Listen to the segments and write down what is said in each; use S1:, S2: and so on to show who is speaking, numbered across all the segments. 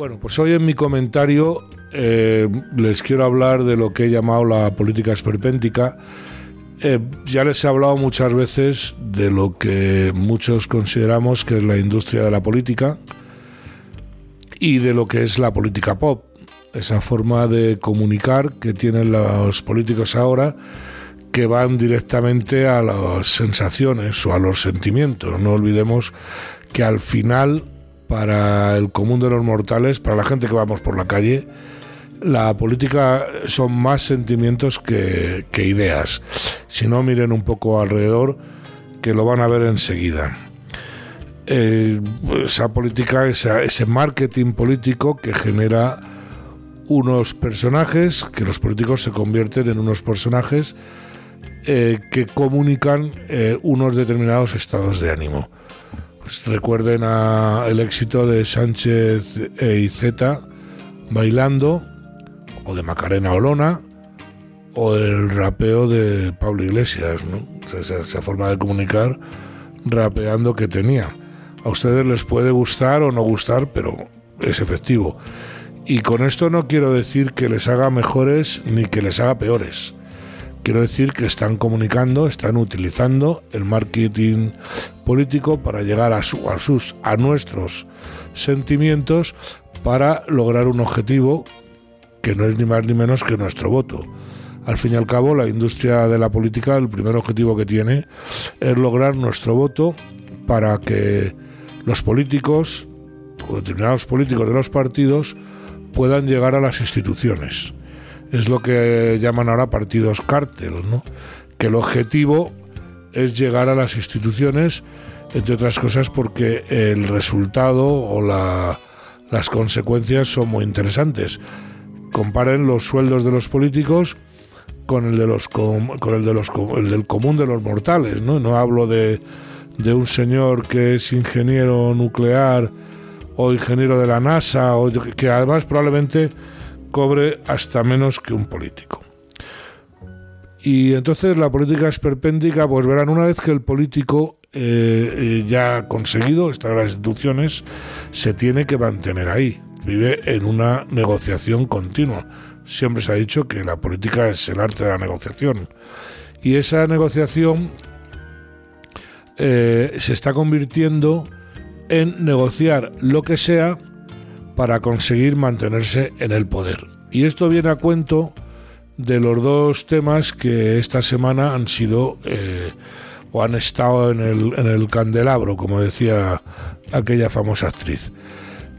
S1: Bueno, pues hoy en mi comentario eh, les quiero hablar de lo que he llamado la política esperpéntica. Eh, ya les he hablado muchas veces de lo que muchos consideramos que es la industria de la política y de lo que es la política pop, esa forma de comunicar que tienen los políticos ahora que van directamente a las sensaciones o a los sentimientos. No olvidemos que al final para el común de los mortales, para la gente que vamos por la calle, la política son más sentimientos que, ideas. Si no, miren un poco alrededor, que lo van a ver enseguida. Eh, esa política, ese marketing político que genera unos personajes, que los políticos se convierten en unos personajes eh, que comunican eh, unos determinados estados de ánimo. Recuerden el éxito de Sánchez e Izeta bailando, o de Macarena Olona, o el rapeo de Pablo Iglesias, ¿no? esa, forma de comunicar rapeando que tenía. A ustedes les puede gustar o no gustar, pero es efectivo. Y con esto no quiero decir que les haga mejores ni que les haga peores. Quiero decir que están comunicando, están utilizando el marketing político para llegar a, sus, a nuestros sentimientos para lograr un objetivo que no es ni más ni menos que nuestro voto. Al fin y al cabo, la industria de la política, el primer objetivo que tiene es lograr nuestro voto para que los políticos o determinados políticos de los partidos puedan llegar a las instituciones es lo que llaman ahora partidos cártel, ¿no? que el objetivo es llegar a las instituciones, entre otras cosas porque el resultado o las consecuencias son muy interesantes. Comparen los sueldos de los políticos con el de los con, el de los el del común de los mortales, ¿no? No hablo de, de un señor que es ingeniero nuclear o ingeniero de la NASA o que además probablemente cobre hasta menos que un político. Y entonces la política esperpéntica, pues verán, una vez que el político eh, eh, ya ha conseguido estar en las instituciones, se tiene que mantener ahí. Vive en una negociación continua. Siempre se ha dicho que la política es el arte de la negociación. Y esa negociación eh, se está convirtiendo en negociar lo que sea para conseguir mantenerse en el poder. Y esto viene a cuento de los dos temas que esta semana han sido eh, o han estado en el, en el candelabro, como decía aquella famosa actriz,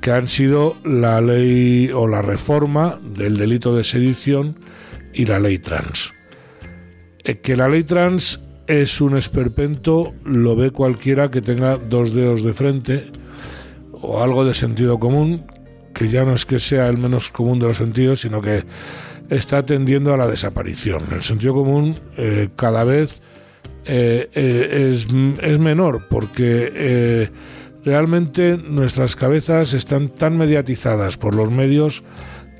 S1: que han sido la ley o la reforma del delito de sedición y la ley trans. Eh, que la ley trans es un esperpento lo ve cualquiera que tenga dos dedos de frente o algo de sentido común que ya no es que sea el menos común de los sentidos, sino que está tendiendo a la desaparición. El sentido común eh, cada vez eh, eh, es, es, menor porque realmente nuestras cabezas están tan mediatizadas por los medios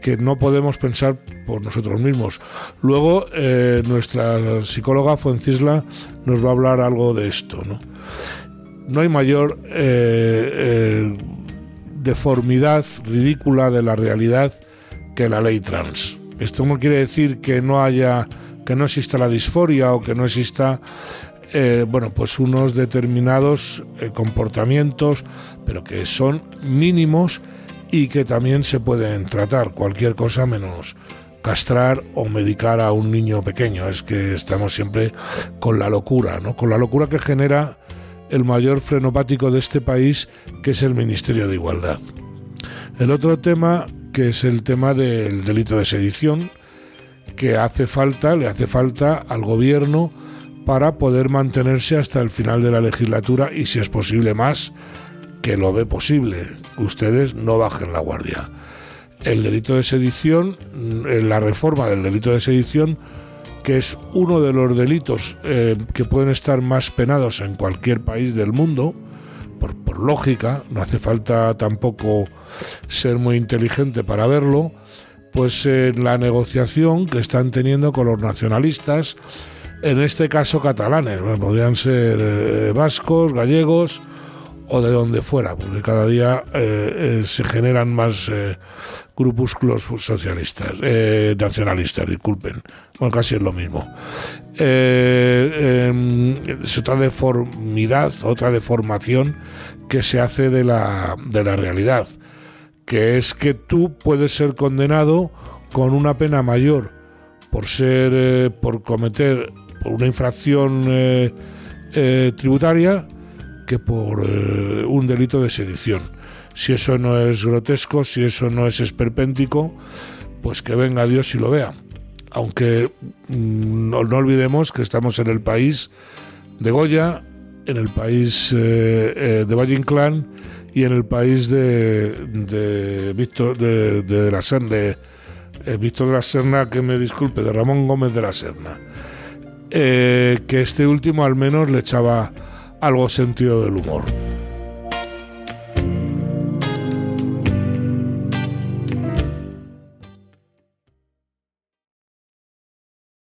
S1: que no podemos pensar por nosotros mismos. Luego, nuestra psicóloga Fuencisla nos va a hablar algo de esto. No, no hay mayor deformidad ridícula de la realidad que la ley trans. Esto no quiere decir que no haya, que no exista la disforia o que no exista, eh, bueno, pues unos determinados eh, comportamientos, pero que son mínimos y que también se pueden tratar. Cualquier cosa menos castrar o medicar a un niño pequeño. Es que estamos siempre con la locura, ¿no? Con la locura que genera el mayor frenopático de este país, que es el Ministerio de Igualdad. El otro tema, que es el tema del delito de sedición, que hace falta, le hace falta al gobierno para poder mantenerse hasta el final de la legislatura y si es posible más, que lo ve posible. Ustedes no bajen la guardia. El delito de sedición, la reforma del delito de sedición que es uno de los delitos eh, que pueden estar más penados en cualquier país del mundo, por, lógica, no hace falta tampoco ser muy inteligente para verlo, pues en la negociación que están teniendo con los nacionalistas, en este caso catalanes, podrían ser eh, vascos, gallegos o de donde fuera, porque cada día eh, eh, se generan más eh, grupúsculos socialistas, nacionalistas, disculpen, bueno, casi es lo mismo. Em, es otra deformidad, otra deformación que se hace de la, de la realidad, que es que tú puedes ser condenado con una pena mayor por ser, por cometer una infracción tributaria, que por eh, un delito de sedición. Si eso no es grotesco, si eso no es esperpéntico, pues que venga Dios y lo vea. Aunque mm, no, olvidemos que estamos en el país de Goya, en el país eh, eh, de Valle Inclán y en el país de, de Víctor de, la Serna, de, Víctor de la Serna, que me disculpe, de Ramón Gómez de la Serna. que este último al menos le echaba algo sentido del humor.